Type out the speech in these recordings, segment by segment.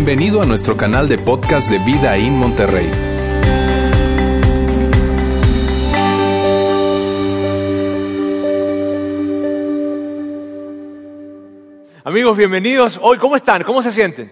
Bienvenido a nuestro canal de podcast de Vida en Monterrey. Amigos, bienvenidos. Hoy, ¿cómo están? ¿Cómo se sienten?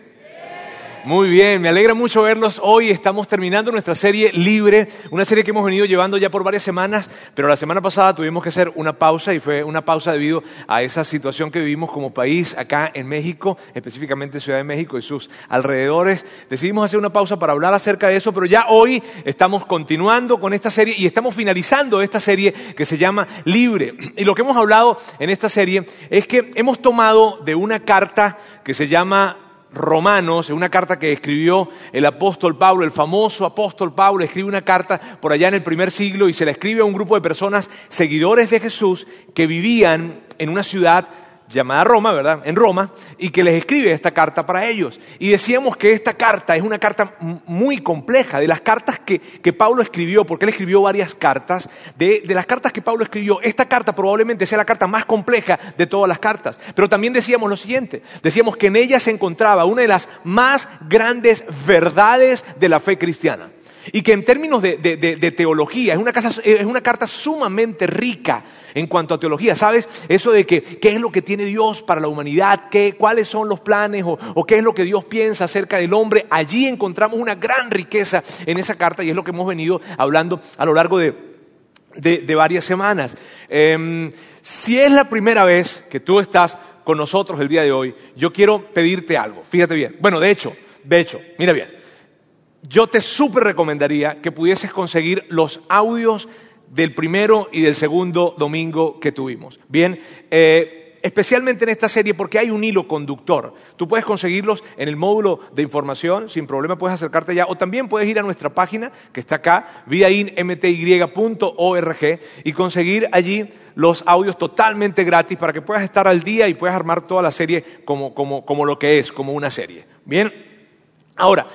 Muy bien, me alegra mucho verlos. Hoy estamos terminando nuestra serie Libre, una serie que hemos venido llevando ya por varias semanas, pero la semana pasada tuvimos que hacer una pausa y fue una pausa debido a esa situación que vivimos como país acá en México, específicamente Ciudad de México y sus alrededores. Decidimos hacer una pausa para hablar acerca de eso, pero ya hoy estamos continuando con esta serie y estamos finalizando esta serie que se llama Libre. Y lo que hemos hablado en esta serie es que hemos tomado de una carta que se llama Romanos, en una carta que escribió el apóstol Pablo, el famoso apóstol Pablo, escribe una carta por allá en el primer siglo y se la escribe a un grupo de personas seguidores de Jesús que vivían en una ciudad llamada Roma, ¿verdad? En Roma, y que les escribe esta carta para ellos. Y decíamos que esta carta es una carta muy compleja, de las cartas que, Pablo escribió, porque él escribió varias cartas, de, de, las cartas que Pablo escribió, esta carta probablemente sea la carta más compleja de todas las cartas. Pero también decíamos lo siguiente, decíamos que en ella se encontraba una de las más grandes verdades de la fe cristiana. Y que en términos de, teología es una, carta sumamente rica en cuanto a teología. ¿Sabes? Eso de que qué es lo que tiene Dios para la humanidad, ¿Qué, cuáles son los planes o, o, qué es lo que Dios piensa acerca del hombre. Allí encontramos una gran riqueza en esa carta y es lo que hemos venido hablando a lo largo de, varias semanas. Em, si es la primera vez que tú estás con nosotros el día de hoy, yo quiero pedirte algo. Fíjate bien. Bueno, de hecho, de hecho, mira bien yo te súper recomendaría que pudieses conseguir los audios del primero y del segundo domingo que tuvimos. Bien, eh, especialmente en esta serie porque hay un hilo conductor. Tú puedes conseguirlos en el módulo de información, sin problema puedes acercarte ya, o también puedes ir a nuestra página que está acá, vidainmty.org, y conseguir allí los audios totalmente gratis para que puedas estar al día y puedas armar toda la serie como, como lo que es, como una serie. Bien, ahora,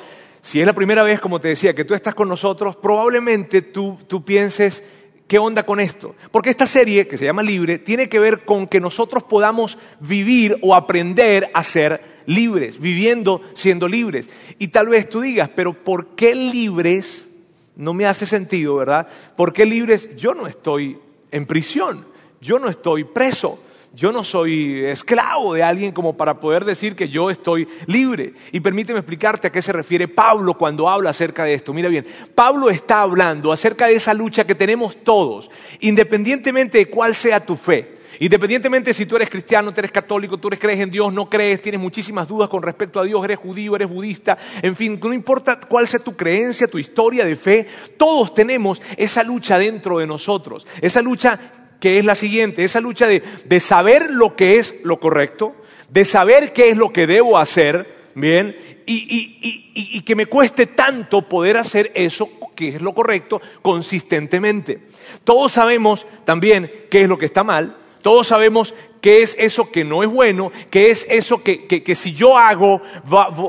si es la primera vez, como te decía, que tú estás con nosotros, probablemente tú, pienses, ¿qué onda con esto? Porque esta serie, que se llama Libre, tiene que ver con que nosotros podamos vivir o aprender a ser libres, viviendo siendo libres. Y tal vez tú digas, pero ¿por qué libres? No me hace sentido, ¿verdad? ¿Por qué libres? Yo no estoy en prisión, yo no estoy preso. Yo no soy esclavo de alguien como para poder decir que yo estoy libre. Y permíteme explicarte a qué se refiere Pablo cuando habla acerca de esto. Mira bien, Pablo está hablando acerca de esa lucha que tenemos todos, independientemente de cuál sea tu fe. Independientemente si tú eres cristiano, tú eres católico, tú eres crees en Dios, no crees, tienes muchísimas dudas con respecto a Dios, eres judío, eres budista, en fin, no importa cuál sea tu creencia, tu historia de fe, todos tenemos esa lucha dentro de nosotros, esa lucha que es la siguiente, esa lucha de, saber lo que es lo correcto, de saber qué es lo que debo hacer, bien, y, que me cueste tanto poder hacer eso que es lo correcto consistentemente. Todos sabemos también qué es lo que está mal, todos sabemos qué es eso que no es bueno, qué es eso que, si yo hago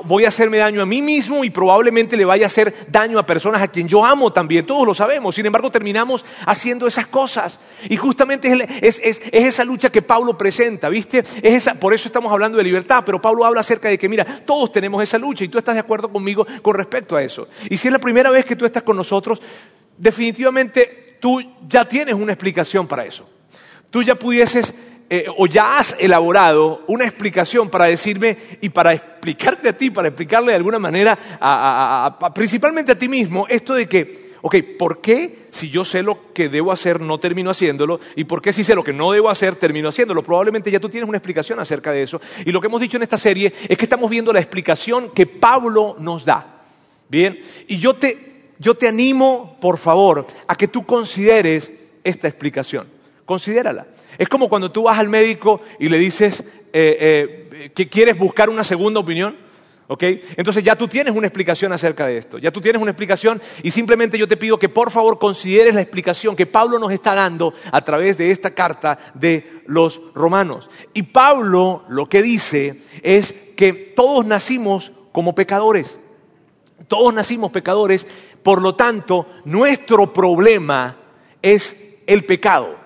voy a hacerme daño a mí mismo y probablemente le vaya a hacer daño a personas a quien yo amo también, todos lo sabemos, sin embargo terminamos haciendo esas cosas. Y justamente es, esa lucha que Pablo presenta, ¿viste? por eso estamos hablando de libertad, pero Pablo habla acerca de que, mira, todos tenemos esa lucha y tú estás de acuerdo conmigo con respecto a eso. Y si es la primera vez que tú estás con nosotros, definitivamente tú ya tienes una explicación para eso. Tú ya pudieses eh, o ya has elaborado una explicación para decirme y para explicarte a ti, para explicarle de alguna manera, principalmente a ti mismo, esto de que, ok, ¿por qué si yo sé lo que debo hacer no termino haciéndolo? ¿Y por qué si sé lo que no debo hacer termino haciéndolo? Probablemente ya tú tienes una explicación acerca de eso. Y lo que hemos dicho en esta serie es que estamos viendo la explicación que Pablo nos da. Bien, y yo te, yo te animo, por favor, a que tú consideres esta explicación. Considérala. Es como cuando tú vas al médico y le dices eh, eh, que quieres buscar una segunda opinión. ¿ok? Entonces ya tú tienes una explicación acerca de esto, ya tú tienes una explicación y simplemente yo te pido que por favor consideres la explicación que Pablo nos está dando a través de esta carta de los romanos. Y Pablo lo que dice es que todos nacimos como pecadores, todos nacimos pecadores, por lo tanto nuestro problema es el pecado.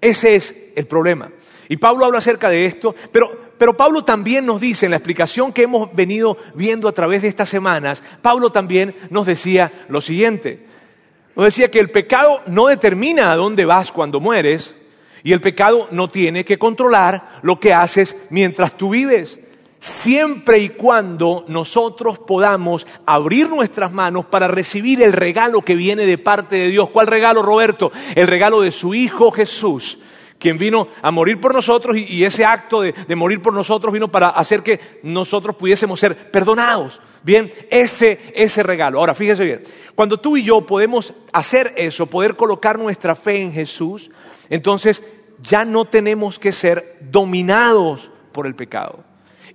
Ese es el problema. Y Pablo habla acerca de esto, pero pero Pablo también nos dice, en la explicación que hemos venido viendo a través de estas semanas, Pablo también nos decía lo siguiente. Nos decía que el pecado no determina a dónde vas cuando mueres y el pecado no tiene que controlar lo que haces mientras tú vives siempre y cuando nosotros podamos abrir nuestras manos para recibir el regalo que viene de parte de Dios. ¿Cuál regalo, Roberto? El regalo de su Hijo Jesús, quien vino a morir por nosotros y, ese acto de, de, morir por nosotros vino para hacer que nosotros pudiésemos ser perdonados. Bien, ese, ese regalo. Ahora, fíjese bien, cuando tú y yo podemos hacer eso, poder colocar nuestra fe en Jesús, entonces ya no tenemos que ser dominados por el pecado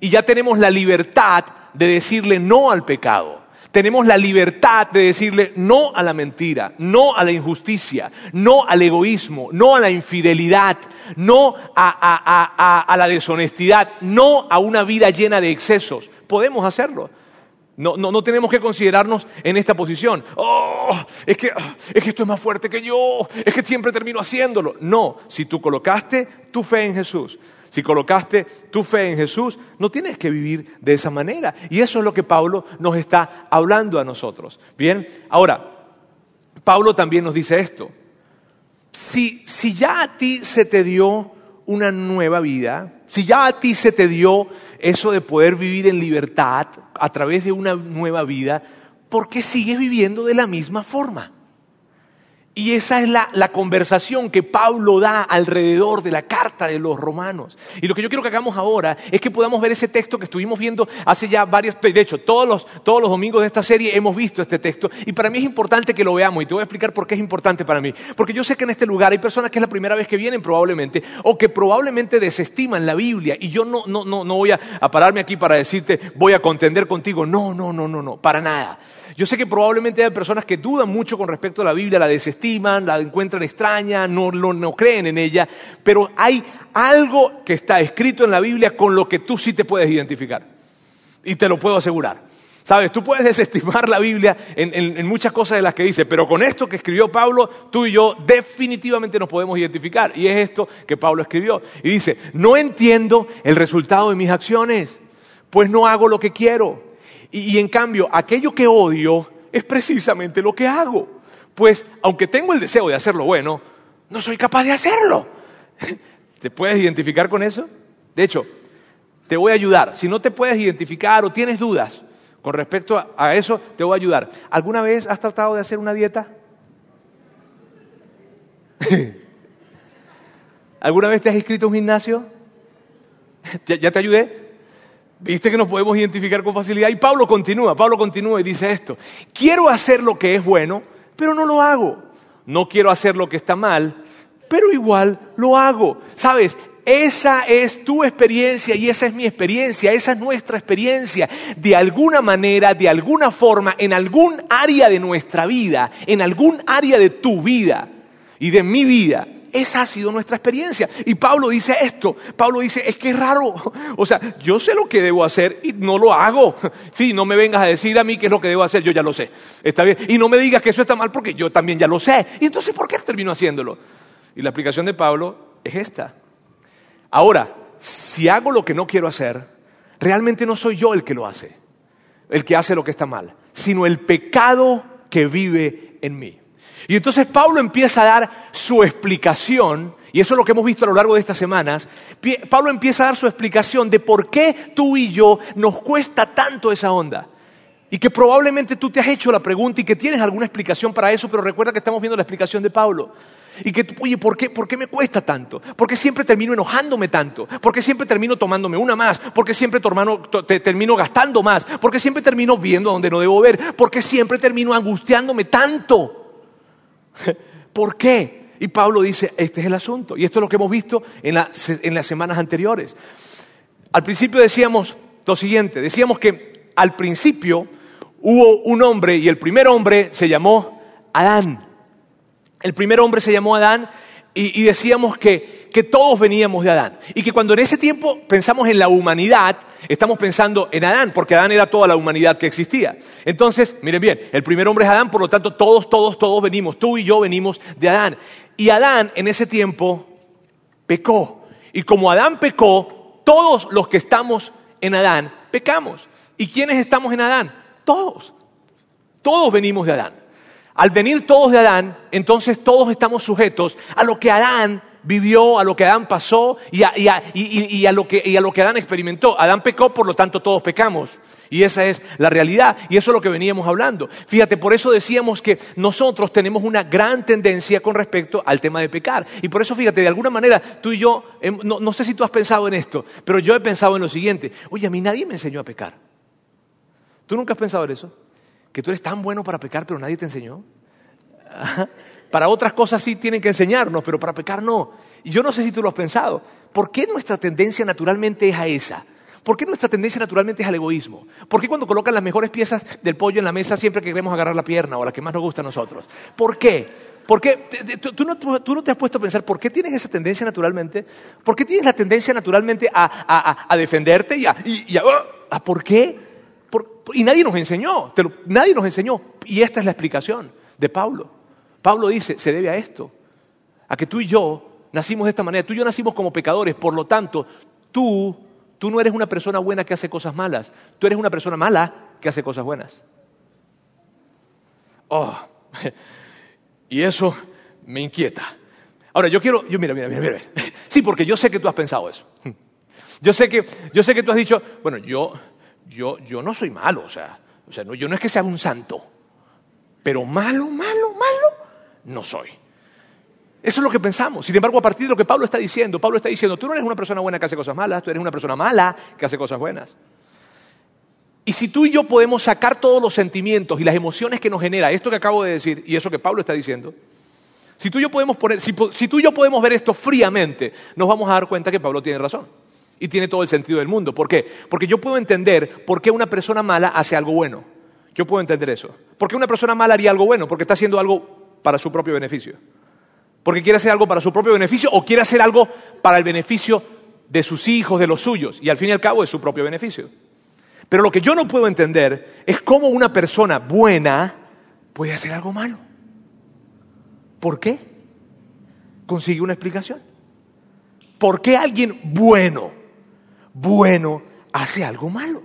y ya tenemos la libertad de decirle no al pecado. Tenemos la libertad de decirle no a la mentira, no a la injusticia, no al egoísmo, no a la infidelidad, no a, la deshonestidad, no a una vida llena de excesos. Podemos hacerlo. No, no, no, tenemos que considerarnos en esta posición. Oh, es que, es que esto es más fuerte que yo, es que siempre termino haciéndolo. No, si tú colocaste tu fe en Jesús, si colocaste tu fe en Jesús, no tienes que vivir de esa manera. Y eso es lo que Pablo nos está hablando a nosotros. Bien, ahora, Pablo también nos dice esto. Si, si ya a ti se te dio una nueva vida, si ya a ti se te dio eso de poder vivir en libertad a través de una nueva vida, ¿por qué sigues viviendo de la misma forma? Y esa es la, conversación que Pablo da alrededor de la carta de los romanos. Y lo que yo quiero que hagamos ahora es que podamos ver ese texto que estuvimos viendo hace ya varias, de hecho, todos los, domingos de esta serie hemos visto este texto. Y para mí es importante que lo veamos y te voy a explicar por qué es importante para mí. Porque yo sé que en este lugar hay personas que es la primera vez que vienen probablemente o que probablemente desestiman la Biblia. Y yo no, no, no, no voy a, a pararme aquí para decirte voy a contender contigo. No, no, no, no, no, para nada. Yo sé que probablemente hay personas que dudan mucho con respecto a la Biblia, la desestiman, la encuentran extraña, no, no, creen en ella, pero hay algo que está escrito en la Biblia con lo que tú sí te puedes identificar. Y te lo puedo asegurar. Sabes, tú puedes desestimar la Biblia en, muchas cosas de las que dice, pero con esto que escribió Pablo, tú y yo definitivamente nos podemos identificar. Y es esto que Pablo escribió. Y dice, no entiendo el resultado de mis acciones, pues no hago lo que quiero y, en cambio, aquello que odio es precisamente lo que hago. Pues, aunque tengo el deseo de hacer lo bueno, no soy capaz de hacerlo. ¿Te puedes identificar con eso? De hecho, te voy a ayudar. Si no te puedes identificar o tienes dudas con respecto a, eso, te voy a ayudar. ¿Alguna vez has tratado de hacer una dieta? ¿Alguna vez te has inscrito a un gimnasio? ¿Ya, te ayudé? Viste que nos podemos identificar con facilidad. Y Pablo continúa, Pablo continúa y dice esto. Quiero hacer lo que es bueno, pero no lo hago. No quiero hacer lo que está mal, pero igual lo hago. Sabes, esa es tu experiencia y esa es mi experiencia, esa es nuestra experiencia. De alguna manera, de alguna forma, en algún área de nuestra vida, en algún área de tu vida y de mi vida, esa ha sido nuestra experiencia. Y Pablo dice esto. Pablo dice, es que es raro. O sea, yo sé lo que debo hacer y no lo hago. Sí, no me vengas a decir a mí qué es lo que debo hacer, yo ya lo sé. Está bien. Y no me digas que eso está mal porque yo también ya lo sé. Y entonces, ¿por qué termino haciéndolo? Y la aplicación de Pablo es esta. Ahora, si hago lo que no quiero hacer, realmente no soy yo el que lo hace, el que hace lo que está mal, sino el pecado que vive en mí. Y entonces Pablo empieza a dar su explicación, y eso es lo que hemos visto a lo largo de estas semanas. Pablo empieza a dar su explicación de por qué tú y yo nos cuesta tanto esa onda. Y que probablemente tú te has hecho la pregunta y que tienes alguna explicación para eso, pero recuerda que estamos viendo la explicación de Pablo. Y que, oye, ¿por qué, ¿por qué me cuesta tanto? ¿Por qué siempre termino enojándome tanto? ¿Por qué siempre termino tomándome una más? ¿Por qué siempre termino gastando más? ¿Por qué siempre termino viendo donde no debo ver? ¿Por qué siempre termino angustiándome tanto? ¿Por qué? Y Pablo dice, este es el asunto. Y esto es lo que hemos visto en, las semanas anteriores. Al principio decíamos lo siguiente, decíamos que al principio hubo un hombre y el primer hombre se llamó Adán. El primer hombre se llamó Adán y decíamos que que todos veníamos de Adán. Y que cuando en ese tiempo pensamos en la humanidad, estamos pensando en Adán, porque Adán era toda la humanidad que existía. Entonces, miren bien, el primer hombre es Adán, por lo tanto todos, todos, todos venimos, tú y yo venimos de Adán. Y Adán en ese tiempo pecó. Y como Adán pecó, todos los que estamos en Adán pecamos. ¿Y quiénes estamos en Adán? Todos. Todos venimos de Adán. Al venir todos de Adán, entonces todos estamos sujetos a lo que Adán vivió, a lo que Adán pasó y a, lo, que, y a lo que Adán experimentó. Adán pecó, por lo tanto todos pecamos. Y esa es la realidad. Y eso es lo que veníamos hablando. Fíjate, por eso decíamos que nosotros tenemos una gran tendencia con respecto al tema de pecar. Y por eso, fíjate, de alguna manera tú y yo, no, no sé si tú has pensado en esto, pero yo he pensado en lo siguiente. Oye, a mí nadie me enseñó a pecar. ¿Tú nunca has pensado en eso? Que tú eres tan bueno para pecar, pero nadie te enseñó. Para otras cosas sí tienen que enseñarnos, pero para pecar no. Y yo no sé si tú lo has pensado. ¿Por qué nuestra tendencia naturalmente es a esa? ¿Por qué nuestra tendencia naturalmente es al egoísmo? ¿Por qué cuando colocan las mejores piezas del pollo en la mesa siempre queremos agarrar la pierna o la que más nos gusta a nosotros? ¿Por qué? ¿Por qué? ¿Tú, no, te has puesto a pensar por qué tienes esa tendencia naturalmente? ¿Por qué tienes la tendencia naturalmente a, defenderte y a... a, ¿Por qué? y nadie nos enseñó, nadie nos enseñó. Y esta es la explicación de Pablo. Pablo dice, se debe a esto, a que tú y yo nacimos de esta manera, tú y yo nacimos como pecadores, por lo tanto, tú Tú no eres una persona buena que hace cosas malas, tú eres una persona mala que hace cosas buenas. Oh, y eso me inquieta. Ahora, yo quiero, yo mira, mira, mira, mira. Sí, porque yo sé que tú has pensado eso. Yo sé que, yo sé que tú has dicho, bueno, yo, yo, yo no soy malo, o sea, o sea no, yo no es que sea un santo, pero malo, malo, malo, no soy. Eso es lo que pensamos. Sin embargo, a partir de lo que Pablo está diciendo, Pablo está diciendo, tú no eres una persona buena que hace cosas malas, tú eres una persona mala que hace cosas buenas. Y si tú y yo podemos sacar todos los sentimientos y las emociones que nos genera esto que acabo de decir y eso que Pablo está diciendo, si tú y yo podemos, poner, si, tú y yo podemos ver esto fríamente, nos vamos a dar cuenta que Pablo tiene razón. Y tiene todo el sentido del mundo. ¿Por qué? Porque yo puedo entender por qué una persona mala hace algo bueno. Yo puedo entender eso. ¿Por qué una persona mala haría algo bueno? Porque está haciendo algo para su propio beneficio porque quiere hacer algo para su propio beneficio o quiere hacer algo para el beneficio de sus hijos, de los suyos, y al fin y al cabo es su propio beneficio. Pero lo que yo no puedo entender es cómo una persona buena puede hacer algo malo. ¿Por qué? Consigue una explicación. ¿Por qué alguien bueno, bueno, hace algo malo?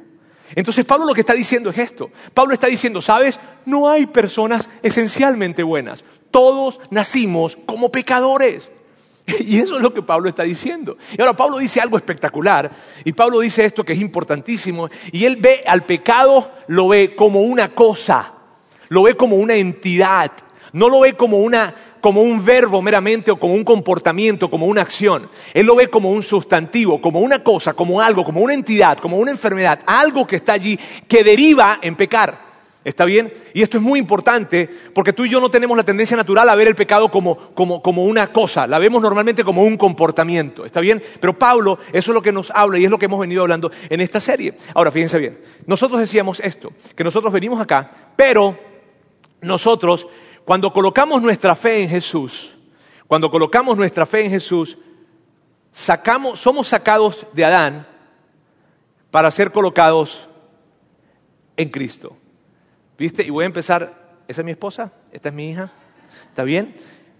Entonces Pablo lo que está diciendo es esto. Pablo está diciendo, ¿sabes? No hay personas esencialmente buenas. Todos nacimos como pecadores. Y eso es lo que Pablo está diciendo. Y ahora Pablo dice algo espectacular. Y Pablo dice esto que es importantísimo. Y él ve al pecado, lo ve como una cosa. Lo ve como una entidad. No lo ve como, una, como un verbo meramente o como un comportamiento, como una acción. Él lo ve como un sustantivo, como una cosa, como algo, como una entidad, como una enfermedad. Algo que está allí que deriva en pecar. ¿Está bien? Y esto es muy importante porque tú y yo no tenemos la tendencia natural a ver el pecado como, una cosa, la vemos normalmente como un comportamiento. ¿Está bien? Pero Pablo, eso es lo que nos habla y es lo que hemos venido hablando en esta serie. Ahora, fíjense bien, nosotros decíamos esto, que nosotros venimos acá, pero nosotros, cuando colocamos nuestra fe en Jesús, cuando colocamos nuestra fe en Jesús, sacamos, somos sacados de Adán para ser colocados en Cristo. ¿Viste? Y voy a empezar, esa es mi esposa, esta es mi hija, ¿está bien?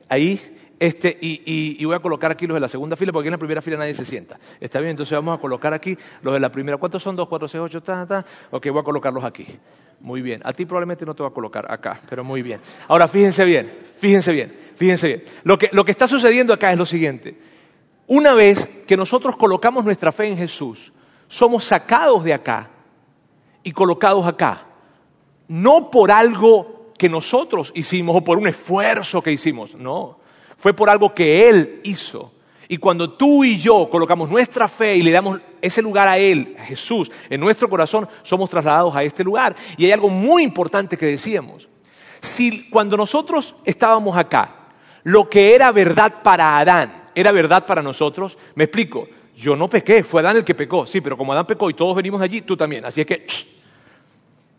Ahí, este, y, voy a colocar aquí los de la segunda fila, porque en la primera fila nadie se sienta. ¿Está bien? Entonces vamos a colocar aquí los de la primera. ¿Cuántos son? Dos, cuatro, seis, ocho, ta, ta. Ok, voy a colocarlos aquí. Muy bien. A ti probablemente no te voy a colocar acá, pero muy bien. Ahora, fíjense bien, fíjense bien, fíjense bien. Lo que, lo que está sucediendo acá es lo siguiente. Una vez que nosotros colocamos nuestra fe en Jesús, somos sacados de acá y colocados acá no por algo que nosotros hicimos o por un esfuerzo que hicimos, no, fue por algo que Él hizo. Y cuando tú y yo colocamos nuestra fe y le damos ese lugar a Él, a Jesús, en nuestro corazón, somos trasladados a este lugar. Y hay algo muy importante que decíamos. Si cuando nosotros estábamos acá, lo que era verdad para Adán era verdad para nosotros, me explico, yo no pequé, fue Adán el que pecó, sí, pero como Adán pecó y todos venimos allí, tú también. Así es que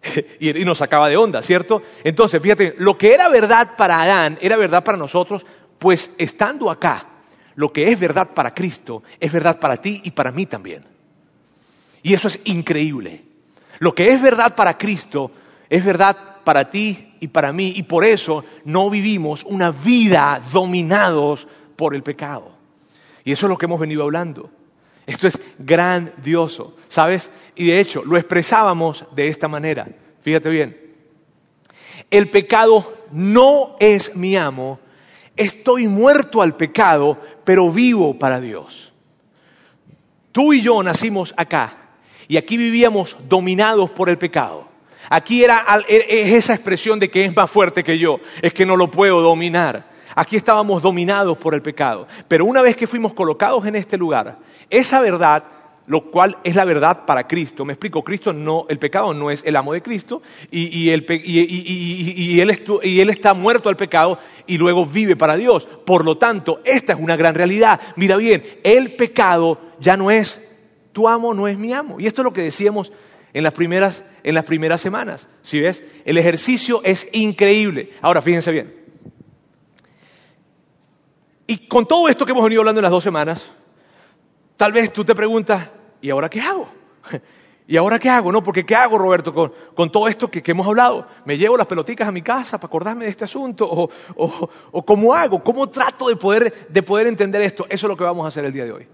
y, nos sacaba de onda, ¿cierto? Entonces, fíjate, lo que era verdad para Adán era verdad para nosotros, pues estando acá, lo que es verdad para Cristo es verdad para ti y para mí también. Y eso es increíble. Lo que es verdad para Cristo es verdad para ti y para mí, y por eso no vivimos una vida dominados por el pecado. Y eso es lo que hemos venido hablando. Esto es grandioso, ¿sabes? Y de hecho, lo expresábamos de esta manera. Fíjate bien. El pecado no es mi amo. Estoy muerto al pecado, pero vivo para Dios. Tú y yo nacimos acá y aquí vivíamos dominados por el pecado. Aquí era es esa expresión de que es más fuerte que yo, es que no lo puedo dominar. Aquí estábamos dominados por el pecado. Pero una vez que fuimos colocados en este lugar, esa verdad, lo cual es la verdad para Cristo, me explico, Cristo no, el pecado no es el amo de Cristo y, él, está muerto al pecado y luego vive para Dios. Por lo tanto, esta es una gran realidad. Mira bien, el pecado ya no es tu amo, no es mi amo. Y esto es lo que decíamos en las primeras, semanas. Si ves, el ejercicio es increíble. Ahora, fíjense bien. Y con todo esto que hemos venido hablando en las dos semanas, tal vez tú te preguntas, ¿y ahora qué hago? ¿Y ahora qué hago? No, porque ¿qué hago, Roberto, con, todo esto que, hemos hablado? ¿Me llevo las peloticas a mi casa para acordarme de este asunto? ¿O, o cómo hago? ¿Cómo trato de poder, de poder entender esto? Eso es lo que vamos a hacer el día de hoy.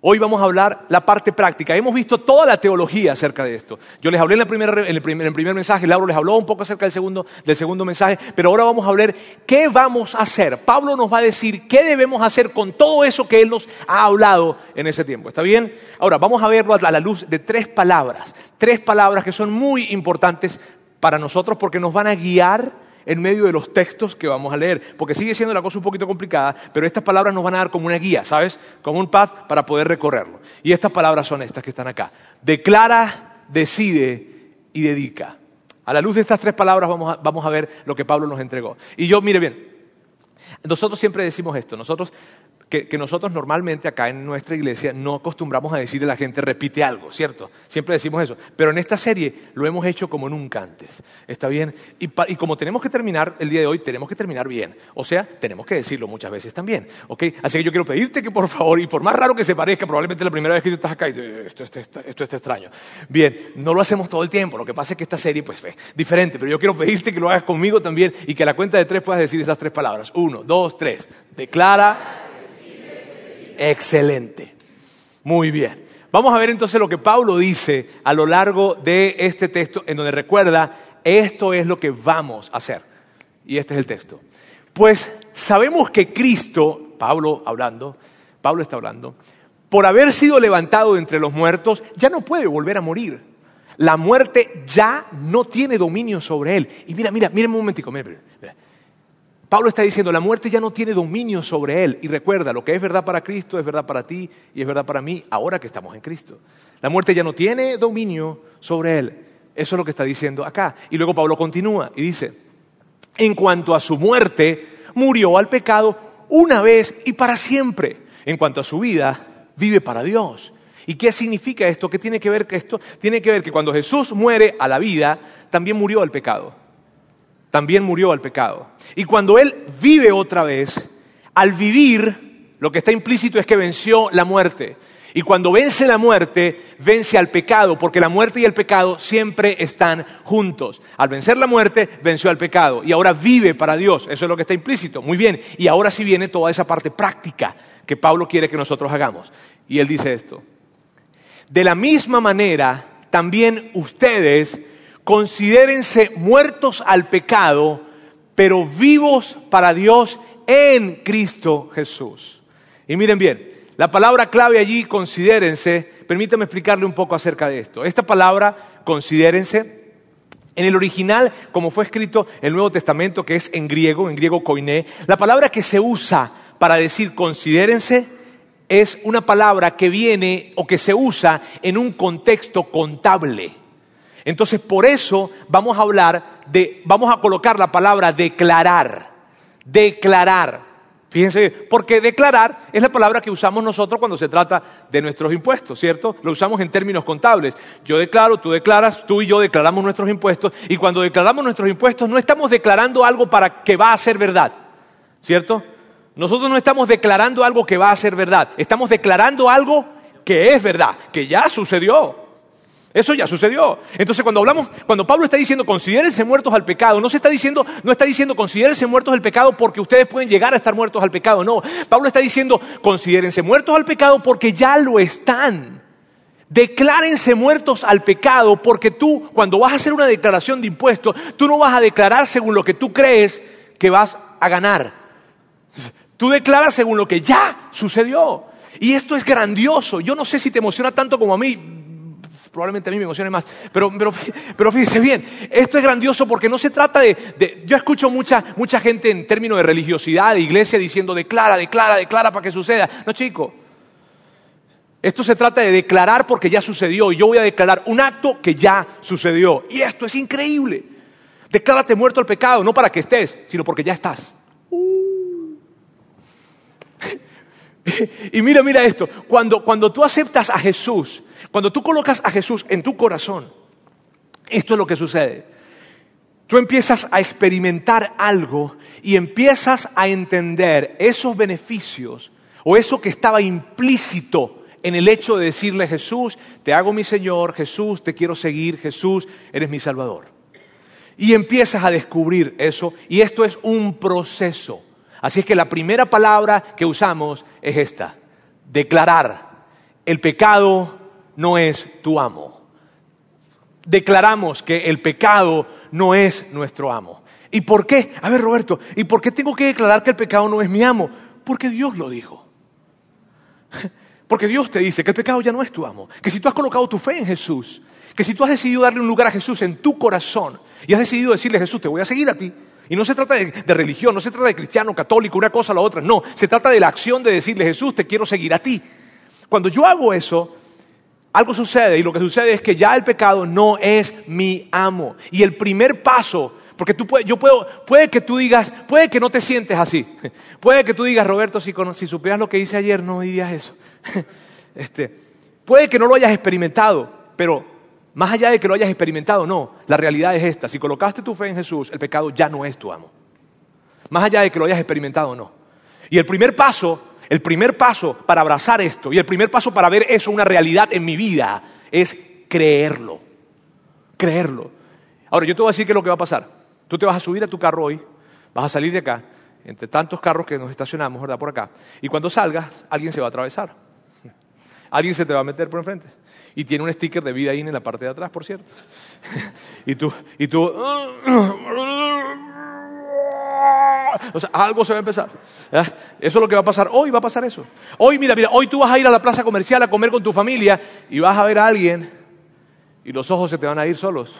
Hoy vamos a hablar la parte práctica. Hemos visto toda la teología acerca de esto. Yo les hablé en, el primer, mensaje, Lauro les habló un poco acerca del segundo, del segundo mensaje, pero ahora vamos a ver qué vamos a hacer. Pablo nos va a decir qué debemos hacer con todo eso que él nos ha hablado en ese tiempo. ¿Está bien? Ahora vamos a verlo a la luz de tres palabras. Tres palabras que son muy importantes para nosotros porque nos van a guiar en medio de los textos que vamos a leer, porque sigue siendo la cosa un poquito complicada, pero estas palabras nos van a dar como una guía, ¿sabes? Como un path para poder recorrerlo. Y estas palabras son estas que están acá. Declara, decide y dedica. A la luz de estas tres palabras vamos a, vamos a ver lo que Pablo nos entregó. Y yo, mire bien, nosotros siempre decimos esto, nosotros que, nosotros normalmente acá en nuestra iglesia no acostumbramos a decirle a la gente repite algo, ¿cierto? Siempre decimos eso. Pero en esta serie lo hemos hecho como nunca antes. ¿Está bien? Y, y, como tenemos que terminar el día de hoy, tenemos que terminar bien. O sea, tenemos que decirlo muchas veces también. ¿Ok? Así que yo quiero pedirte que por favor, y por más raro que se parezca, probablemente la primera vez que tú estás acá y esto, esto, esto, esto está extraño. Bien, no lo hacemos todo el tiempo. Lo que pasa es que esta serie pues es diferente. Pero yo quiero pedirte que lo hagas conmigo también y que a la cuenta de tres puedas decir esas tres palabras. Uno, dos, tres. Declara Excelente. Muy bien. Vamos a ver entonces lo que Pablo dice a lo largo de este texto, en donde recuerda, esto es lo que vamos a hacer. Y este es el texto. Pues sabemos que Cristo, Pablo hablando, Pablo está hablando, por haber sido levantado de entre los muertos, ya no puede volver a morir. La muerte ya no tiene dominio sobre él. Y mira, mira, mira un momentico, mira, mira. Pablo está diciendo, la muerte ya no tiene dominio sobre él. Y recuerda, lo que es verdad para Cristo es verdad para ti y es verdad para mí ahora que estamos en Cristo. La muerte ya no tiene dominio sobre él. Eso es lo que está diciendo acá. Y luego Pablo continúa y dice, en cuanto a su muerte, murió al pecado una vez y para siempre. En cuanto a su vida, vive para Dios. ¿Y qué significa esto? ¿Qué tiene que ver que esto? Tiene que ver que cuando Jesús muere a la vida, también murió al pecado también murió al pecado. Y cuando Él vive otra vez, al vivir, lo que está implícito es que venció la muerte. Y cuando vence la muerte, vence al pecado, porque la muerte y el pecado siempre están juntos. Al vencer la muerte, venció al pecado. Y ahora vive para Dios. Eso es lo que está implícito. Muy bien. Y ahora sí viene toda esa parte práctica que Pablo quiere que nosotros hagamos. Y él dice esto. De la misma manera, también ustedes considérense muertos al pecado, pero vivos para Dios en Cristo Jesús. Y miren bien, la palabra clave allí, considérense, permítame explicarle un poco acerca de esto. Esta palabra, considérense, en el original, como fue escrito el Nuevo Testamento, que es en griego, en griego koiné, la palabra que se usa para decir considérense es una palabra que viene o que se usa en un contexto contable. Entonces, por eso vamos a hablar de, vamos a colocar la palabra declarar. Declarar. Fíjense, porque declarar es la palabra que usamos nosotros cuando se trata de nuestros impuestos, ¿cierto? Lo usamos en términos contables. Yo declaro, tú declaras, tú y yo declaramos nuestros impuestos y cuando declaramos nuestros impuestos no estamos declarando algo para que va a ser verdad, ¿cierto? Nosotros no estamos declarando algo que va a ser verdad, estamos declarando algo que es verdad, que ya sucedió. Eso ya sucedió. Entonces, cuando hablamos, cuando Pablo está diciendo considérense muertos al pecado, no se está diciendo, no está diciendo considérense muertos al pecado porque ustedes pueden llegar a estar muertos al pecado. No. Pablo está diciendo considérense muertos al pecado porque ya lo están. Declárense muertos al pecado porque tú, cuando vas a hacer una declaración de impuestos, tú no vas a declarar según lo que tú crees que vas a ganar. Tú declaras según lo que ya sucedió. Y esto es grandioso. Yo no sé si te emociona tanto como a mí probablemente a mí me emocione más. Pero, pero, pero fíjese bien, esto es grandioso porque no se trata de... yo escucho mucha, mucha gente en términos de religiosidad, de iglesia, diciendo declara, declara, declara para que suceda. No, chico. Esto se trata de declarar porque ya sucedió. Y yo voy a declarar un acto que ya sucedió. Y esto es increíble. Declárate muerto al pecado, no para que estés, sino porque ya estás. y mira, mira esto. Cuando, cuando tú aceptas a Jesús, cuando tú colocas a Jesús en tu corazón, esto es lo que sucede. Tú empiezas a experimentar algo y empiezas a entender esos beneficios o eso que estaba implícito en el hecho de decirle Jesús, te hago mi Señor, Jesús, te quiero seguir, Jesús, eres mi Salvador. Y empiezas a descubrir eso y esto es un proceso. Así es que la primera palabra que usamos es esta, declarar. El pecado no es tu amo. Declaramos que el pecado no es nuestro amo. ¿Y por qué? A ver, Roberto, ¿y por qué tengo que declarar que el pecado no es mi amo? Porque Dios lo dijo. Porque Dios te dice que el pecado ya no es tu amo. Que si tú has colocado tu fe en Jesús, que si tú has decidido darle un lugar a Jesús en tu corazón y has decidido decirle Jesús, te voy a seguir a ti. Y no se trata de, de religión, no se trata de cristiano, católico, una cosa o la otra. No, se trata de la acción de decirle Jesús, te quiero seguir a ti. Cuando yo hago eso, algo sucede y lo que sucede es que ya el pecado no es mi amo. Y el primer paso, porque tú puedes, yo puedo, puede que tú digas, puede que no te sientes así. Puede que tú digas, Roberto, si, si supieras lo que hice ayer, no dirías eso. Este, puede que no lo hayas experimentado, pero más allá de que lo hayas experimentado, no. La realidad es esta. Si colocaste tu fe en Jesús, el pecado ya no es tu amo. Más allá de que lo hayas experimentado, no. Y el primer paso el primer paso para abrazar esto y el primer paso para ver eso una realidad en mi vida es creerlo. Creerlo. Ahora, yo te voy a decir qué es lo que va a pasar. Tú te vas a subir a tu carro hoy, vas a salir de acá, entre tantos carros que nos estacionamos, ¿verdad? Por acá. Y cuando salgas, alguien se va a atravesar. Alguien se te va a meter por enfrente. Y tiene un sticker de vida ahí en la parte de atrás, por cierto. y tú, y tú, o sea, algo se va a empezar. Eso es lo que va a pasar. Hoy va a pasar eso. Hoy, mira, mira, hoy tú vas a ir a la plaza comercial a comer con tu familia y vas a ver a alguien y los ojos se te van a ir solos.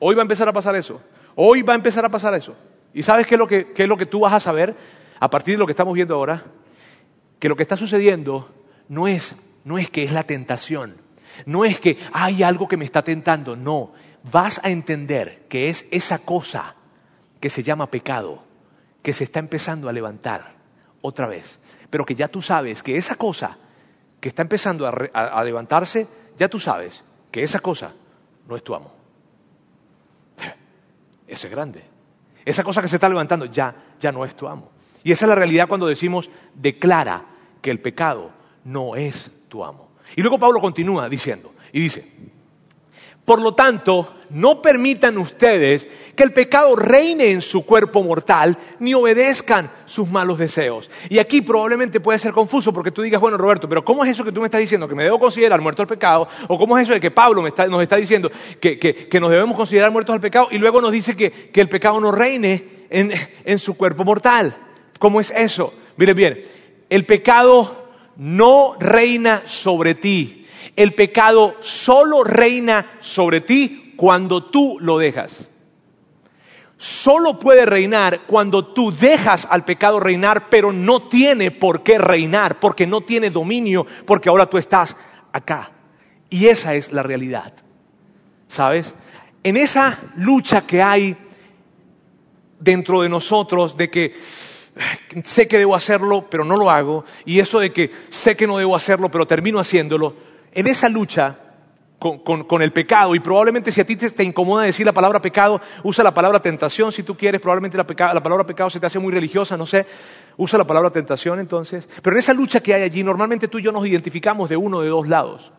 Hoy va a empezar a pasar eso. Hoy va a empezar a pasar eso. ¿Y sabes qué es lo que, qué es lo que tú vas a saber a partir de lo que estamos viendo ahora? Que lo que está sucediendo no es, no es que es la tentación. No es que hay algo que me está tentando. No, vas a entender que es esa cosa que se llama pecado, que se está empezando a levantar otra vez, pero que ya tú sabes que esa cosa que está empezando a, levantarse, ya tú sabes que esa cosa no es tu amo. Eso es grande. Esa cosa que se está levantando ya, ya no es tu amo. Y esa es la realidad cuando decimos, declara que el pecado no es tu amo. Y luego Pablo continúa diciendo, y dice, por lo tanto, no permitan ustedes que el pecado reine en su cuerpo mortal, ni obedezcan sus malos deseos. Y aquí probablemente puede ser confuso porque tú digas, bueno, Roberto, pero ¿cómo es eso que tú me estás diciendo? ¿Que me debo considerar muerto al pecado? ¿O cómo es eso de que Pablo nos está diciendo que, nos debemos considerar muertos al pecado y luego nos dice que, el pecado no reine en, en su cuerpo mortal? ¿Cómo es eso? Mire bien, el pecado no reina sobre ti el pecado solo reina sobre ti cuando tú lo dejas. Solo puede reinar cuando tú dejas al pecado reinar, pero no tiene por qué reinar, porque no tiene dominio, porque ahora tú estás acá. Y esa es la realidad. ¿Sabes? En esa lucha que hay dentro de nosotros de que sé que debo hacerlo, pero no lo hago, y eso de que sé que no debo hacerlo, pero termino haciéndolo, en esa lucha con, el pecado. Y probablemente si a ti te, incomoda decir la palabra pecado, usa la palabra tentación si tú quieres. Probablemente la, la palabra pecado se te hace muy religiosa, no sé. Usa la palabra tentación entonces. Pero en esa lucha que hay allí, normalmente tú y yo nos identificamos de uno de dos lados.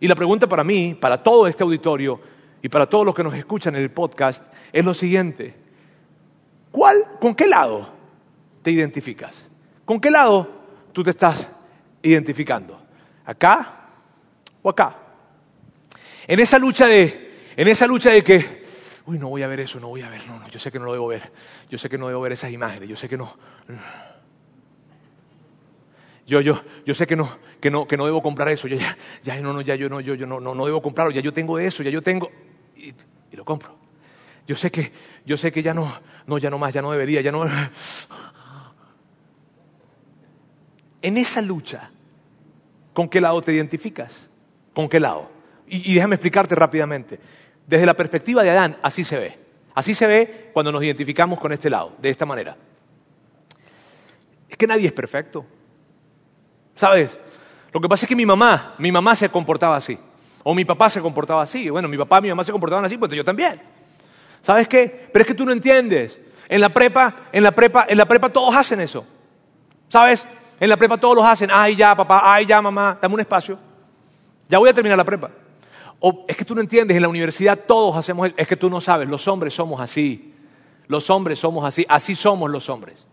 Y la pregunta para mí, para todo este auditorio y para todos los que nos escuchan en el podcast es lo siguiente. ¿Cuál, con qué lado te identificas? ¿Con qué lado tú te estás identificando? ¿Acá o acá? En esa lucha de, en esa lucha de que, uy, no voy a ver eso, no voy a ver, no, no, yo sé que no lo debo ver, yo sé que no debo ver esas imágenes, yo sé que no. Yo, yo, yo sé que no, que no, que no debo comprar eso, yo ya, ya no, no, ya yo no, yo, yo no, no, no debo comprarlo, ya yo tengo eso, ya yo tengo, y lo compro. Yo sé que, yo sé que ya no, no, ya no más, ya no debería, ya no. En esa lucha, ¿con qué lado te identificas? ¿Con qué lado? Y, déjame explicarte rápidamente. Desde la perspectiva de Adán, así se ve. Así se ve cuando nos identificamos con este lado, de esta manera. Es que nadie es perfecto. ¿Sabes? Lo que pasa es que mi mamá, mi mamá se comportaba así. O mi papá se comportaba así. Bueno, mi papá y mi mamá se comportaban así, pues yo también. ¿Sabes qué? Pero es que tú no entiendes. En la prepa, en la prepa, en la prepa todos hacen eso. ¿Sabes? En la prepa todos lo hacen. Ay, ya, papá, ay, ya, mamá, dame un espacio. Ya voy a terminar la prepa. O es que tú no entiendes, en la universidad todos hacemos eso. Es que tú no sabes, los hombres somos así. Los hombres somos así, así somos los hombres.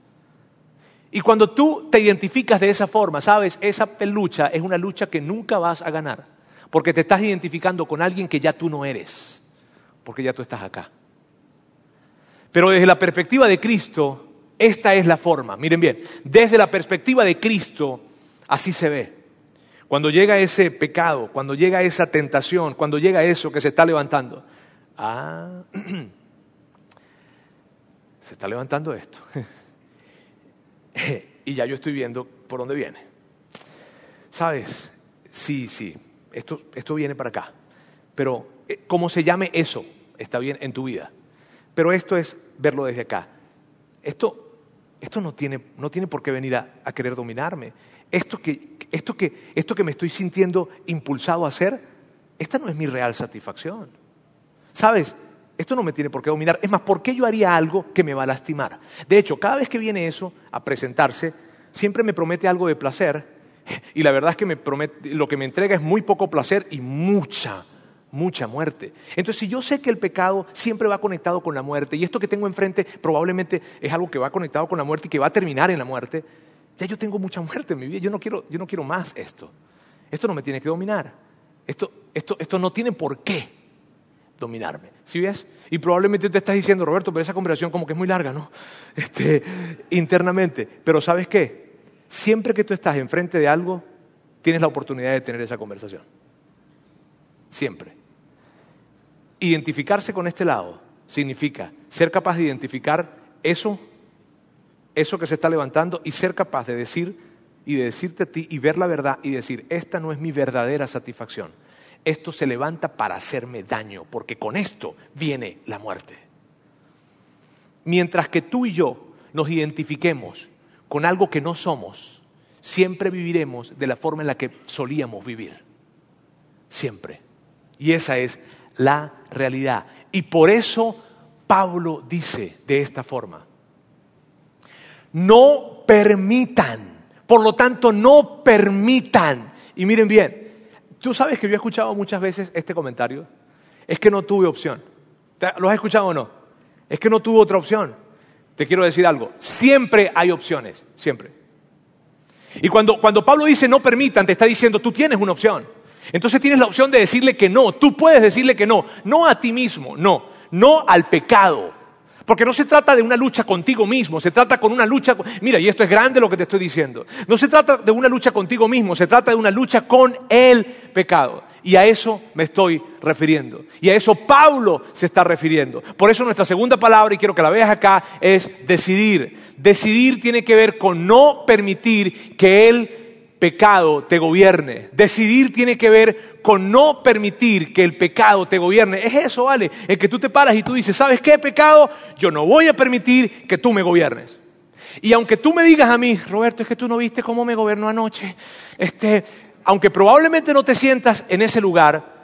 Y cuando tú te identificas de esa forma, sabes, esa lucha es una lucha que nunca vas a ganar, porque te estás identificando con alguien que ya tú no eres, porque ya tú estás acá. Pero desde la perspectiva de Cristo, esta es la forma. Miren bien, desde la perspectiva de Cristo, así se ve. Cuando llega ese pecado, cuando llega esa tentación, cuando llega eso que se está levantando. Ah, se está levantando esto. y ya yo estoy viendo por dónde viene. ¿Sabes? Sí, sí, esto, esto viene para acá. Pero eh, como se llame eso, está bien en tu vida. Pero esto es verlo desde acá. Esto, esto no, tiene, no tiene por qué venir a querer dominarme esto que, esto, que, esto que me estoy sintiendo impulsado a hacer, esta no es mi real satisfacción. ¿Sabes? Esto no me tiene por qué dominar. Es más, ¿por qué yo haría algo que me va a lastimar? De hecho, cada vez que viene eso a presentarse, siempre me promete algo de placer y la verdad es que me promete, lo que me entrega es muy poco placer y mucha, mucha muerte. Entonces, si yo sé que el pecado siempre va conectado con la muerte y esto que tengo enfrente probablemente es algo que va conectado con la muerte y que va a terminar en la muerte, ya yo tengo mucha muerte en mi vida, yo no quiero, yo no quiero más esto. Esto no me tiene que dominar. Esto, esto, esto no tiene por qué dominarme. ¿Sí ves? Y probablemente te estás diciendo, Roberto, pero esa conversación como que es muy larga, ¿no? Este, internamente. Pero ¿sabes qué? Siempre que tú estás enfrente de algo, tienes la oportunidad de tener esa conversación. Siempre. Identificarse con este lado significa ser capaz de identificar eso eso que se está levantando y ser capaz de decir y de decirte a ti y ver la verdad y decir, esta no es mi verdadera satisfacción. Esto se levanta para hacerme daño, porque con esto viene la muerte. Mientras que tú y yo nos identifiquemos con algo que no somos, siempre viviremos de la forma en la que solíamos vivir. Siempre. Y esa es la realidad. Y por eso Pablo dice de esta forma, no permitan. Por lo tanto, no permitan. Y miren bien, tú sabes que yo he escuchado muchas veces este comentario. Es que no tuve opción. ¿Lo has escuchado o no? Es que no tuve otra opción. Te quiero decir algo. Siempre hay opciones. Siempre. Y cuando, cuando Pablo dice no permitan, te está diciendo tú tienes una opción. Entonces tienes la opción de decirle que no. Tú puedes decirle que no. No a ti mismo, no. No al pecado. Porque no se trata de una lucha contigo mismo, se trata con una lucha, mira, y esto es grande lo que te estoy diciendo, no se trata de una lucha contigo mismo, se trata de una lucha con el pecado. Y a eso me estoy refiriendo. Y a eso Pablo se está refiriendo. Por eso nuestra segunda palabra, y quiero que la veas acá, es decidir. Decidir tiene que ver con no permitir que Él pecado te gobierne. Decidir tiene que ver con no permitir que el pecado te gobierne. Es eso, ¿vale? El que tú te paras y tú dices, ¿sabes qué pecado? Yo no voy a permitir que tú me gobiernes. Y aunque tú me digas a mí, Roberto, es que tú no viste cómo me gobernó anoche, este, aunque probablemente no te sientas en ese lugar,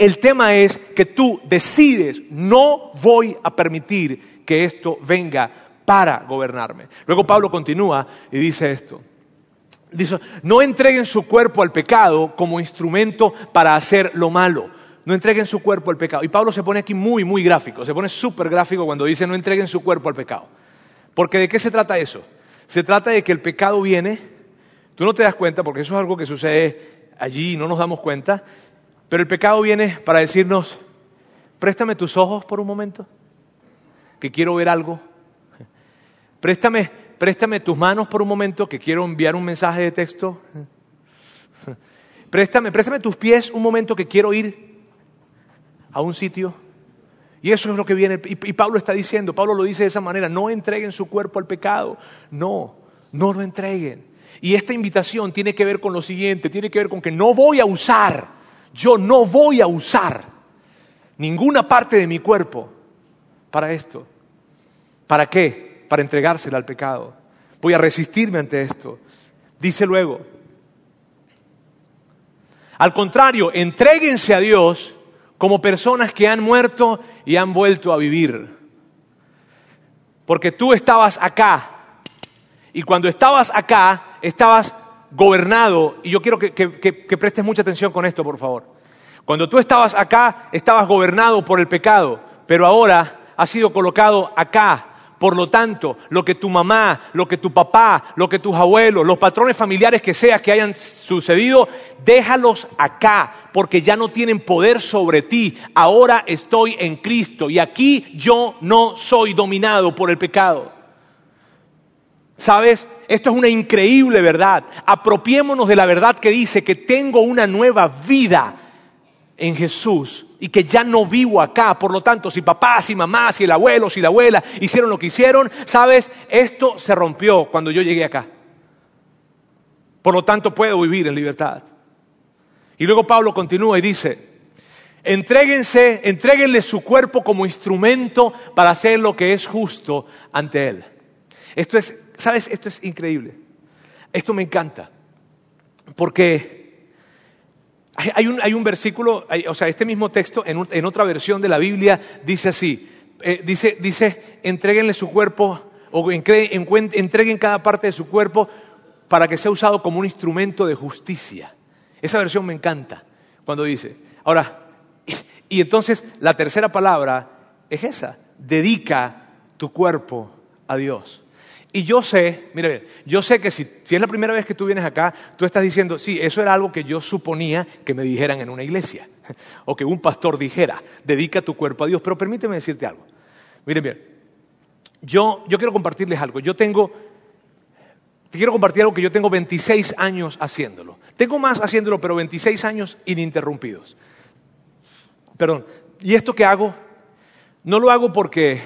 El tema es que tú decides, no voy a permitir que esto venga para gobernarme. Luego Pablo continúa y dice esto. Dice, no entreguen su cuerpo al pecado como instrumento para hacer lo malo. No entreguen su cuerpo al pecado. Y Pablo se pone aquí muy, muy gráfico, se pone súper gráfico cuando dice no entreguen su cuerpo al pecado. Porque ¿de qué se trata eso? Se trata de que el pecado viene, tú no te das cuenta porque eso es algo que sucede allí y no nos damos cuenta, pero el pecado viene para decirnos, préstame tus ojos por un momento, que quiero ver algo. Préstame, préstame tus manos por un momento, que quiero enviar un mensaje de texto. Préstame, préstame tus pies un momento, que quiero ir a un sitio. Y eso es lo que viene. Y, y, Pablo está diciendo, Pablo lo dice de esa manera, no entreguen su cuerpo al pecado. No, no lo entreguen. Y esta invitación tiene que ver con lo siguiente, tiene que ver con que no voy a usar, yo no voy a usar ninguna parte de mi cuerpo para esto. ¿Para qué? Para entregársela al pecado. Voy a resistirme ante esto. Dice luego, al contrario, entréguense a Dios como personas que han muerto y han vuelto a vivir. Porque tú estabas acá y cuando estabas acá estabas gobernado, y yo quiero que, que, prestes mucha atención con esto, por favor. Cuando tú estabas acá estabas gobernado por el pecado, pero ahora has sido colocado acá por lo tanto, lo que tu mamá, lo que tu papá, lo que tus abuelos, los patrones familiares que seas que hayan sucedido, déjalos acá, porque ya no tienen poder sobre ti. Ahora estoy en Cristo y aquí yo no soy dominado por el pecado. ¿Sabes? Esto es una increíble verdad. Apropiémonos de la verdad que dice que tengo una nueva vida en Jesús y que ya no vivo acá. Por lo tanto, si papá, si mamá, si el abuelo, si la abuela hicieron lo que hicieron, sabes, esto se rompió cuando yo llegué acá. Por lo tanto, puedo vivir en libertad. Y luego Pablo continúa y dice, entréguense, entréguenle su cuerpo como instrumento para hacer lo que es justo ante Él. Esto es, sabes, esto es increíble. Esto me encanta. Porque hay un, hay un versículo, o sea, este mismo texto en, en, otra versión de la Biblia dice así, eh, dice, dice, entreguenle su cuerpo o entreguen cada parte de su cuerpo para que sea usado como un instrumento de justicia. Esa versión me encanta cuando dice. Ahora, y entonces la tercera palabra es esa, dedica tu cuerpo a Dios. Y yo sé, mire, yo sé que si, es la primera vez que tú vienes acá, tú estás diciendo, sí, eso era algo que yo suponía que me dijeran en una iglesia, o que un pastor dijera, dedica tu cuerpo a Dios. Pero permíteme decirte algo. Miren bien, yo, yo quiero compartirles algo. Yo tengo, te quiero compartir algo que yo tengo 26 años haciéndolo. Tengo más haciéndolo, pero 26 años ininterrumpidos. Perdón, ¿y esto que hago? No lo hago porque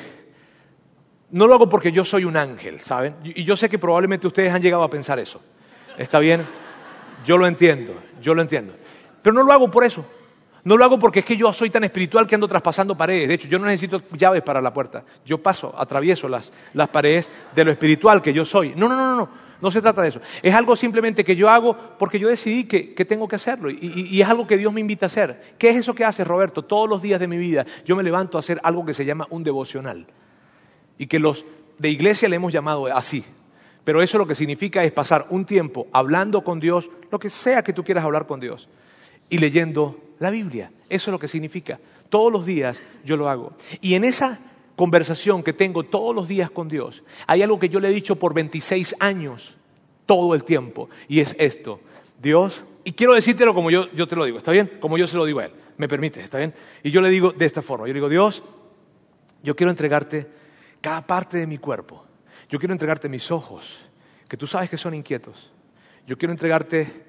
no lo hago porque yo soy un ángel, ¿saben? Y yo sé que probablemente ustedes han llegado a pensar eso. ¿Está bien? Yo lo entiendo, yo lo entiendo. Pero no lo hago por eso. No lo hago porque es que yo soy tan espiritual que ando traspasando paredes. De hecho, yo no necesito llaves para la puerta. Yo paso, atravieso las, las paredes de lo espiritual que yo soy. No, no, no, no, no. No se trata de eso. Es algo simplemente que yo hago porque yo decidí que, que tengo que hacerlo. Y, y, y, es algo que Dios me invita a hacer. ¿Qué es eso que hace Roberto? Todos los días de mi vida yo me levanto a hacer algo que se llama un devocional y que los de iglesia le hemos llamado así. Pero eso lo que significa es pasar un tiempo hablando con Dios, lo que sea que tú quieras hablar con Dios, y leyendo la Biblia. Eso es lo que significa. Todos los días yo lo hago. Y en esa conversación que tengo todos los días con Dios, hay algo que yo le he dicho por 26 años, todo el tiempo, y es esto. Dios, y quiero decírtelo como yo, yo te lo digo, ¿está bien? Como yo se lo digo a Él, me permite, ¿está bien? Y yo le digo de esta forma, yo le digo, Dios, yo quiero entregarte cada parte de mi cuerpo. Yo quiero entregarte mis ojos, que tú sabes que son inquietos. Yo quiero entregarte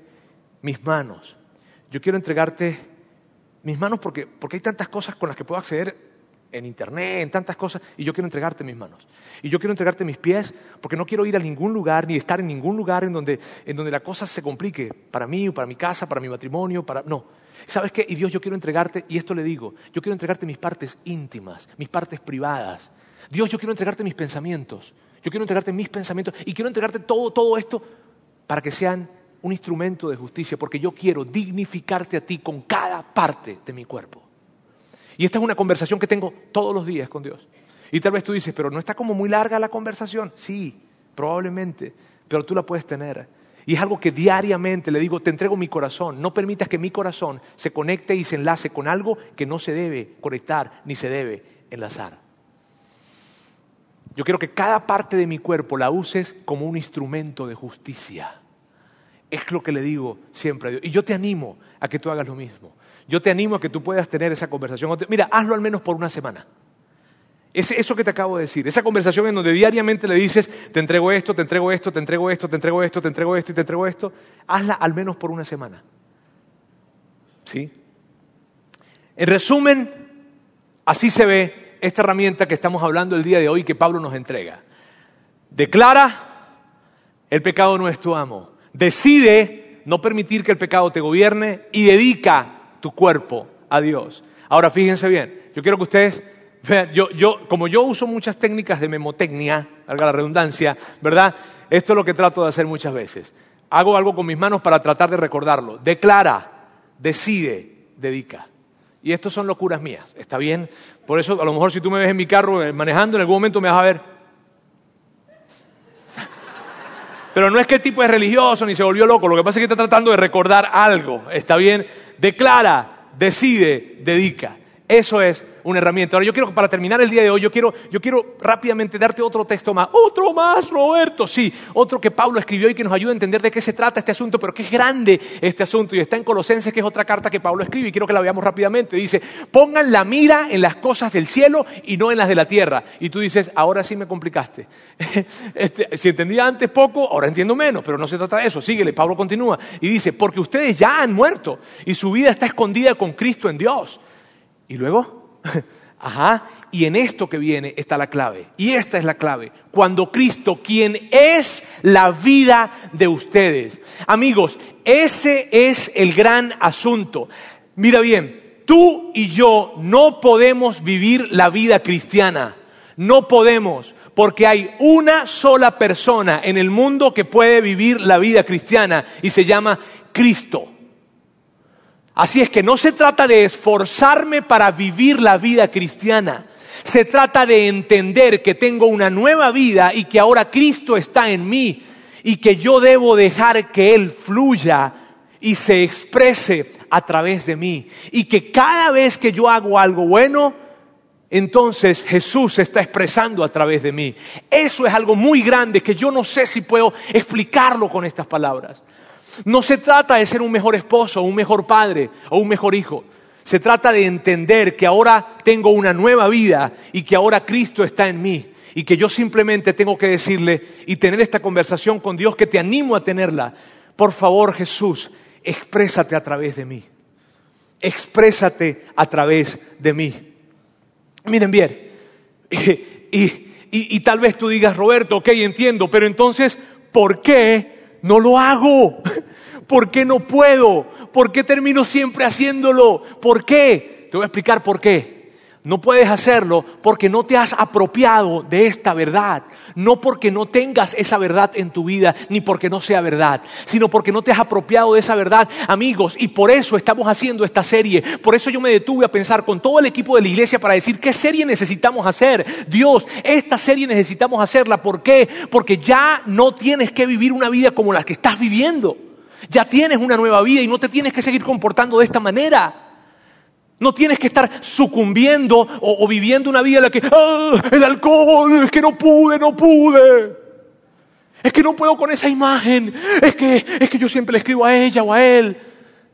mis manos. Yo quiero entregarte mis manos porque, porque hay tantas cosas con las que puedo acceder en internet, en tantas cosas, y yo quiero entregarte mis manos. Y yo quiero entregarte mis pies porque no quiero ir a ningún lugar ni estar en ningún lugar en donde, en donde la cosa se complique para mí, para mi casa, para mi matrimonio, para... No. ¿Sabes qué? Y Dios, yo quiero entregarte, y esto le digo, yo quiero entregarte mis partes íntimas, mis partes privadas, Dios, yo quiero entregarte mis pensamientos. Yo quiero entregarte mis pensamientos y quiero entregarte todo, todo esto para que sean un instrumento de justicia, porque yo quiero dignificarte a ti con cada parte de mi cuerpo. Y esta es una conversación que tengo todos los días con Dios. Y tal vez tú dices, pero no está como muy larga la conversación. Sí, probablemente, pero tú la puedes tener. Y es algo que diariamente le digo, te entrego mi corazón. No permitas que mi corazón se conecte y se enlace con algo que no se debe conectar ni se debe enlazar. Yo quiero que cada parte de mi cuerpo la uses como un instrumento de justicia. Es lo que le digo siempre a Dios. Y yo te animo a que tú hagas lo mismo. Yo te animo a que tú puedas tener esa conversación. Mira, hazlo al menos por una semana. Es eso que te acabo de decir, esa conversación en donde diariamente le dices, te entrego esto, te entrego esto, te entrego esto, te entrego esto, te entrego esto y te entrego esto, hazla al menos por una semana. ¿Sí? En resumen, así se ve esta herramienta que estamos hablando el día de hoy que Pablo nos entrega. Declara, el pecado no es tu amo. Decide no permitir que el pecado te gobierne y dedica tu cuerpo a Dios. Ahora, fíjense bien, yo quiero que ustedes yo, yo, como yo uso muchas técnicas de memotecnia, valga la redundancia, ¿verdad? Esto es lo que trato de hacer muchas veces. Hago algo con mis manos para tratar de recordarlo. Declara, decide, dedica. Y esto son locuras mías, ¿está bien? Por eso, a lo mejor si tú me ves en mi carro eh, manejando, en algún momento me vas a ver. Pero no es que el tipo es religioso ni se volvió loco, lo que pasa es que está tratando de recordar algo, ¿está bien? Declara, decide, dedica. Eso es una herramienta. Ahora yo quiero, para terminar el día de hoy, yo quiero, yo quiero rápidamente darte otro texto más. Otro más, Roberto, sí. Otro que Pablo escribió y que nos ayuda a entender de qué se trata este asunto, pero qué es grande este asunto. Y está en Colosenses, que es otra carta que Pablo escribe y quiero que la veamos rápidamente. Dice, pongan la mira en las cosas del cielo y no en las de la tierra. Y tú dices, ahora sí me complicaste. Este, si entendía antes poco, ahora entiendo menos, pero no se trata de eso. Síguele, Pablo continúa y dice, porque ustedes ya han muerto y su vida está escondida con Cristo en Dios. Y luego, ajá, y en esto que viene está la clave. Y esta es la clave. Cuando Cristo, quien es la vida de ustedes. Amigos, ese es el gran asunto. Mira bien, tú y yo no podemos vivir la vida cristiana. No podemos, porque hay una sola persona en el mundo que puede vivir la vida cristiana y se llama Cristo. Así es que no se trata de esforzarme para vivir la vida cristiana. Se trata de entender que tengo una nueva vida y que ahora Cristo está en mí y que yo debo dejar que Él fluya y se exprese a través de mí. Y que cada vez que yo hago algo bueno, entonces Jesús se está expresando a través de mí. Eso es algo muy grande que yo no sé si puedo explicarlo con estas palabras. No se trata de ser un mejor esposo, un mejor padre o un mejor hijo. Se trata de entender que ahora tengo una nueva vida y que ahora Cristo está en mí y que yo simplemente tengo que decirle y tener esta conversación con Dios que te animo a tenerla. Por favor, Jesús, exprésate a través de mí. Exprésate a través de mí. Miren bien, y, tal vez tú digas, Roberto, ok, entiendo, pero entonces, ¿por qué no lo hago. ¿Por qué no puedo? ¿Por qué termino siempre haciéndolo? ¿Por qué? Te voy a explicar por qué. No puedes hacerlo porque no te has apropiado de esta verdad. No porque no tengas esa verdad en tu vida, ni porque no sea verdad, sino porque no te has apropiado de esa verdad, amigos. Y por eso estamos haciendo esta serie. Por eso yo me detuve a pensar con todo el equipo de la iglesia para decir qué serie necesitamos hacer. Dios, esta serie necesitamos hacerla. ¿Por qué? Porque ya no tienes que vivir una vida como la que estás viviendo. Ya tienes una nueva vida y no te tienes que seguir comportando de esta manera. No tienes que estar sucumbiendo o, viviendo una vida en la que, ah, el alcohol, es que no pude, no pude. Es que no puedo con esa imagen. Es que, es que yo siempre le escribo a ella o a él.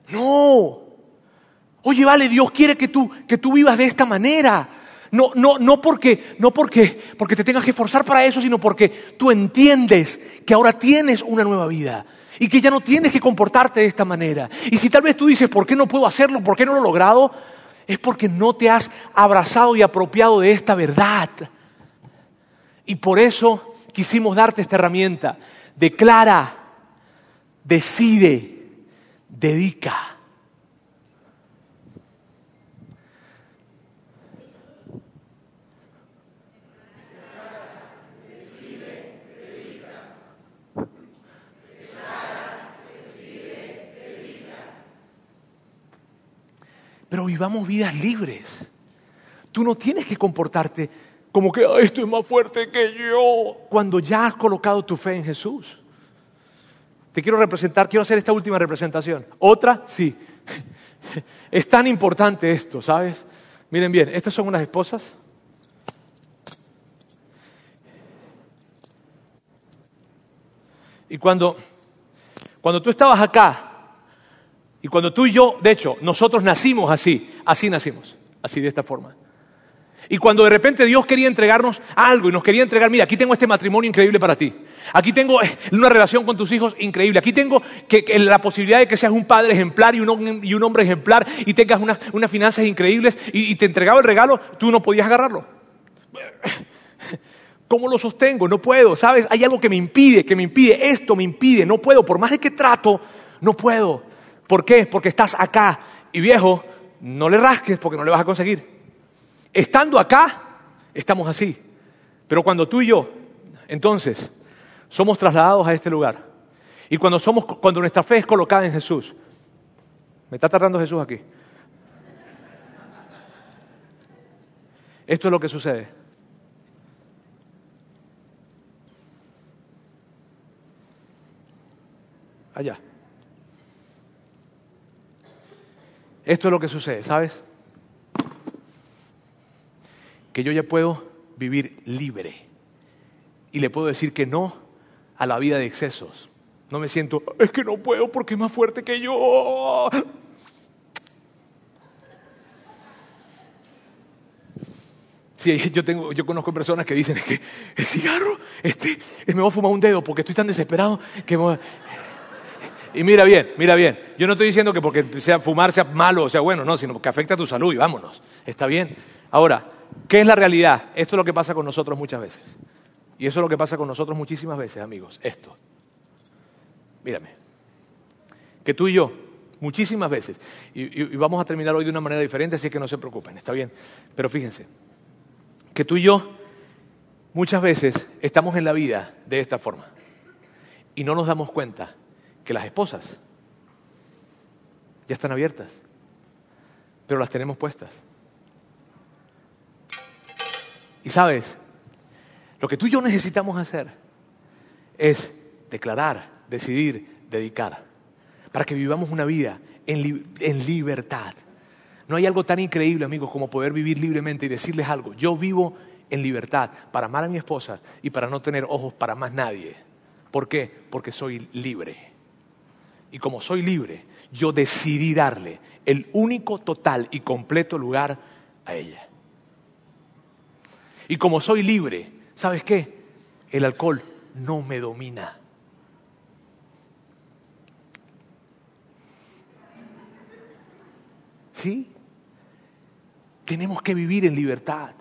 No. Oye, vale, Dios quiere que tú, que tú vivas de esta manera. No, no, no porque, no porque, porque te tengas que esforzar para eso, sino porque tú entiendes que ahora tienes una nueva vida y que ya no tienes que comportarte de esta manera. Y si tal vez tú dices, ¿por qué no puedo hacerlo? ¿Por qué no lo he logrado? Es porque no te has abrazado y apropiado de esta verdad. Y por eso quisimos darte esta herramienta. Declara, decide, dedica. Pero vivamos vidas libres. Tú no tienes que comportarte como que "Ah, esto es más fuerte que yo cuando ya has colocado tu fe en Jesús. Te quiero representar, quiero hacer esta última representación. Otra, sí. Es tan importante esto, ¿sabes? Miren bien, estas son unas esposas. Y cuando, cuando tú estabas acá, y cuando tú y yo, de hecho, nosotros nacimos así, así nacimos, así de esta forma. Y cuando de repente Dios quería entregarnos algo y nos quería entregar, mira, aquí tengo este matrimonio increíble para ti. Aquí tengo eh, una relación con tus hijos increíble. Aquí tengo que, la posibilidad de que seas un padre ejemplar y un, hombre ejemplar y tengas unas, unas finanzas increíbles y, y te entregaba el regalo, tú no podías agarrarlo. ¿Cómo lo sostengo? No puedo, ¿sabes? Hay algo que me impide, que me impide, esto me impide, no puedo, por más de que trato, no puedo. ¿Por qué? Porque estás acá y viejo, no le rasques porque no le vas a conseguir. Estando acá, estamos así. Pero cuando tú y yo, entonces, somos trasladados a este lugar, y cuando, somos, cuando nuestra fe es colocada en Jesús, me está tratando Jesús aquí. Esto es lo que sucede. Allá. Esto es lo que sucede, ¿sabes? Que yo ya puedo vivir libre y le puedo decir que no a la vida de excesos. No me siento, es que no puedo porque es más fuerte que yo. Sí, yo, conozco personas que dicen es que el cigarro, este, me voy a fumar un dedo porque estoy tan desesperado que me voy a... Y mira bien, mira bien. Yo no estoy diciendo que porque sea fumar sea malo o sea bueno, no, sino que afecta a tu salud y vámonos. Está bien. Ahora, ¿qué es la realidad? Esto es lo que pasa con nosotros muchas veces. Y eso es lo que pasa con nosotros muchísimas veces, amigos. Esto. Mírame. Que tú y yo, muchísimas veces, y, vamos a terminar hoy de una manera diferente, así que no se preocupen, está bien. Pero fíjense, que tú y yo muchas veces estamos en la vida de esta forma y no nos damos cuenta que las esposas ya están abiertas, pero las tenemos puestas. Y sabes, lo que tú y yo necesitamos hacer es declarar, decidir, dedicar, para que vivamos una vida en, li- en libertad. No hay algo tan increíble, amigos, como poder vivir libremente y decirles algo. Yo vivo en libertad para amar a mi esposa y para no tener ojos para más nadie. ¿Por qué? Porque soy libre. Y como soy libre, yo decidí darle el único, total y completo lugar a ella. Y como soy libre, ¿sabes qué? El alcohol no me domina. ¿Sí? Tenemos que vivir en libertad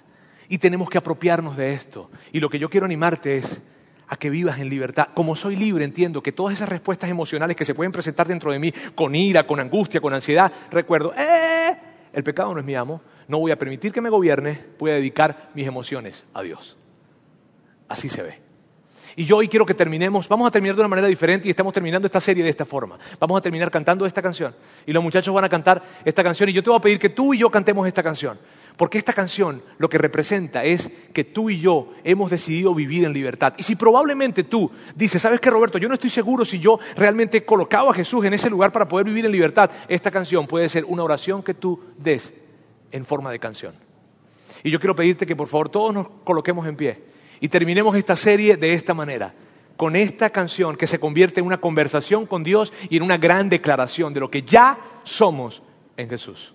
y tenemos que apropiarnos de esto. Y lo que yo quiero animarte es a que vivas en libertad. Como soy libre, entiendo que todas esas respuestas emocionales que se pueden presentar dentro de mí, con ira, con angustia, con ansiedad, recuerdo, ¡eh! El pecado no es mi amo, no voy a permitir que me gobierne, voy a dedicar mis emociones a Dios. Así se ve. Y yo hoy quiero que terminemos, vamos a terminar de una manera diferente y estamos terminando esta serie de esta forma. Vamos a terminar cantando esta canción. Y los muchachos van a cantar esta canción y yo te voy a pedir que tú y yo cantemos esta canción. Porque esta canción lo que representa es que tú y yo hemos decidido vivir en libertad. Y si probablemente tú dices, ¿sabes qué, Roberto? Yo no estoy seguro si yo realmente he colocado a Jesús en ese lugar para poder vivir en libertad. Esta canción puede ser una oración que tú des en forma de canción. Y yo quiero pedirte que por favor todos nos coloquemos en pie y terminemos esta serie de esta manera, con esta canción que se convierte en una conversación con Dios y en una gran declaración de lo que ya somos en Jesús.